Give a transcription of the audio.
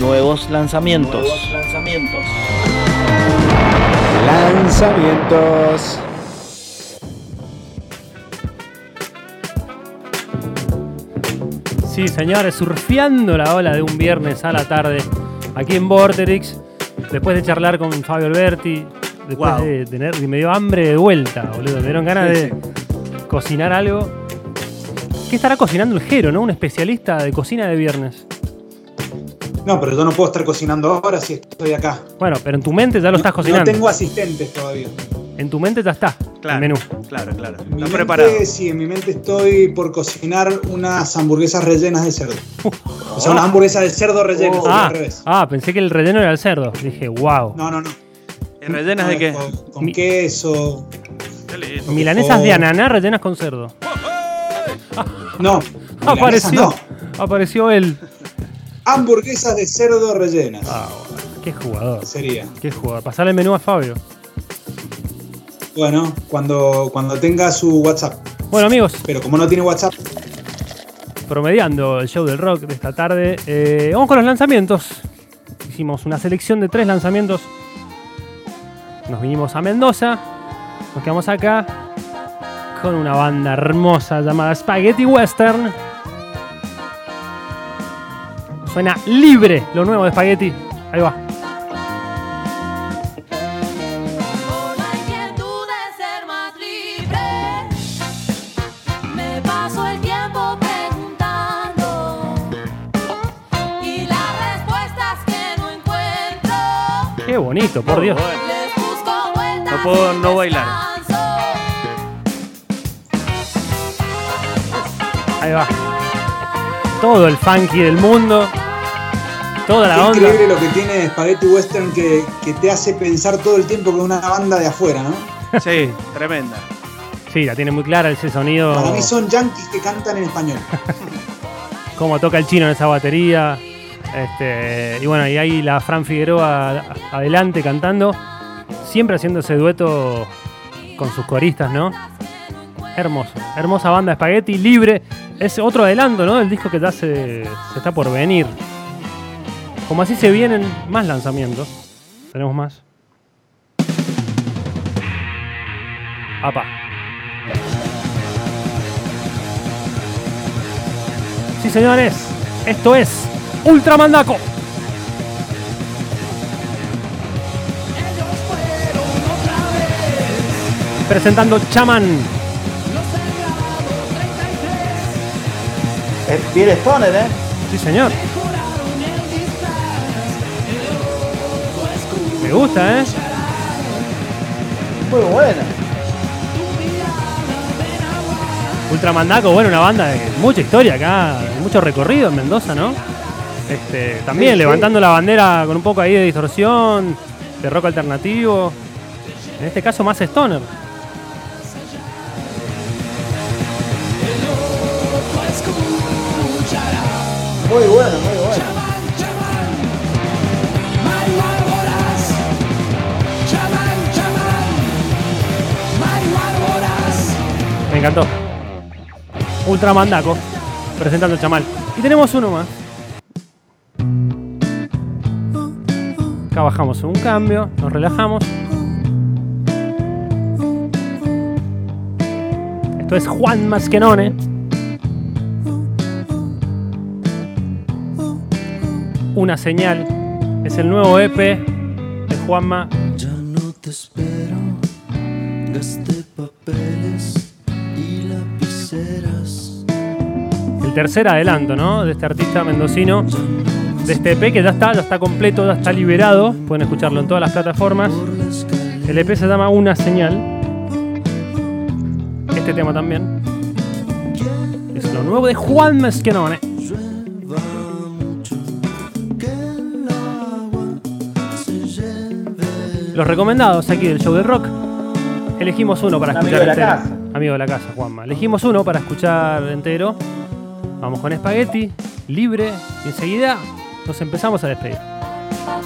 Nuevos lanzamientos. lanzamientos. Lanzamientos. Sí, señores, surfeando la ola de un viernes a la tarde aquí en Vorterix, después de charlar con Fabio Alberti, después Wow. de tener, y me dio hambre de vuelta, boludo. Me dieron ganas Sí, de cocinar algo. ¿Qué estará cocinando el Jero, no? Un especialista de cocina de viernes. No, pero yo no puedo estar cocinando ahora si estoy acá. Bueno, pero en tu mente ya lo estás No cocinando. tengo asistentes todavía. En tu mente ya está Claro, el menú. claro, claro. En mi mente, preparado. sí, en mi mente estoy por cocinar unas hamburguesas rellenas de cerdo. O sea, unas hamburguesas de cerdo rellenas, Oh. Ah, al revés. ah, pensé que el relleno era el cerdo. Dije, wow. No, no, no. ¿Y rellenas de qué? Con, con Mi- queso. Milanesas de ananá rellenas con cerdo. No. Apareció. no. Apareció él. Hamburguesas de cerdo rellenas. Ah, qué jugador. Sería. Qué jugador. Pasale el menú a Fabio. Bueno, cuando, cuando tenga su WhatsApp. Bueno, amigos, Pero como no tiene WhatsApp, promediando el show del rock de esta tarde, eh, vamos con los lanzamientos. Hicimos una selección de tres lanzamientos. Nos vinimos a Mendoza. Nos quedamos acá con una banda hermosa llamada Spaghetti Western. Suena libre lo nuevo de Spaghetti. Ahí va. Con la inquietud de ser más libre, me paso el tiempo preguntando y las respuestas que no encuentro Qué bonito, por Dios. No puedo no bailar. Ahí va. Todo el funky del mundo. Toda la es onda. increíble lo que tiene Spaghetti Western que, que te hace pensar todo el tiempo que es una banda de afuera, ¿no? sí, tremenda. Sí, la tiene muy clara ese sonido. Para mí son yankees que cantan en español. Cómo toca el chino en esa batería. Este, y bueno, y ahí la Fran Figueroa adelante cantando. Siempre haciendo ese dueto con sus coristas, ¿no? Hermoso. Hermosa banda Spaghetti, libre. Es otro adelanto, ¿no? Del disco que ya se, se está por venir. Como así se vienen más lanzamientos. Tenemos más. Apa. Sí, señores. Esto es Ultramandaco. Presentando Chaman. Es stoner, ¿eh? Sí, señor. Me gusta, ¿eh? Muy buena. Ultramandaco, bueno, una banda de mucha historia acá, mucho recorrido en Mendoza, ¿no? Este, también Sí, sí. levantando la bandera con un poco ahí de distorsión, de rock alternativo. En este caso más stoner. Muy bueno, muy bueno. Me encantó. Ultramandaco, presentando Chamal. Y tenemos uno más. Acá bajamos un cambio, nos relajamos. Esto es Juan Masquenone. Una señal. Es el nuevo EP de Juanma. Ya no te espero, gasté papeles y lapiceras. el tercer adelanto, ¿no? De este artista mendocino, de este EP que ya está, ya está completo, ya está liberado. Pueden escucharlo en todas las plataformas. El EP se llama Una Señal. Este tema también. Es lo nuevo de Juan Mesquenone. Los recomendados aquí del show del rock. Elegimos uno para escuchar amigo de la entero. casa. Amigo de la casa, Juanma. Elegimos uno para escuchar entero. Vamos con Spaghetti, libre. Y enseguida nos empezamos a despedir.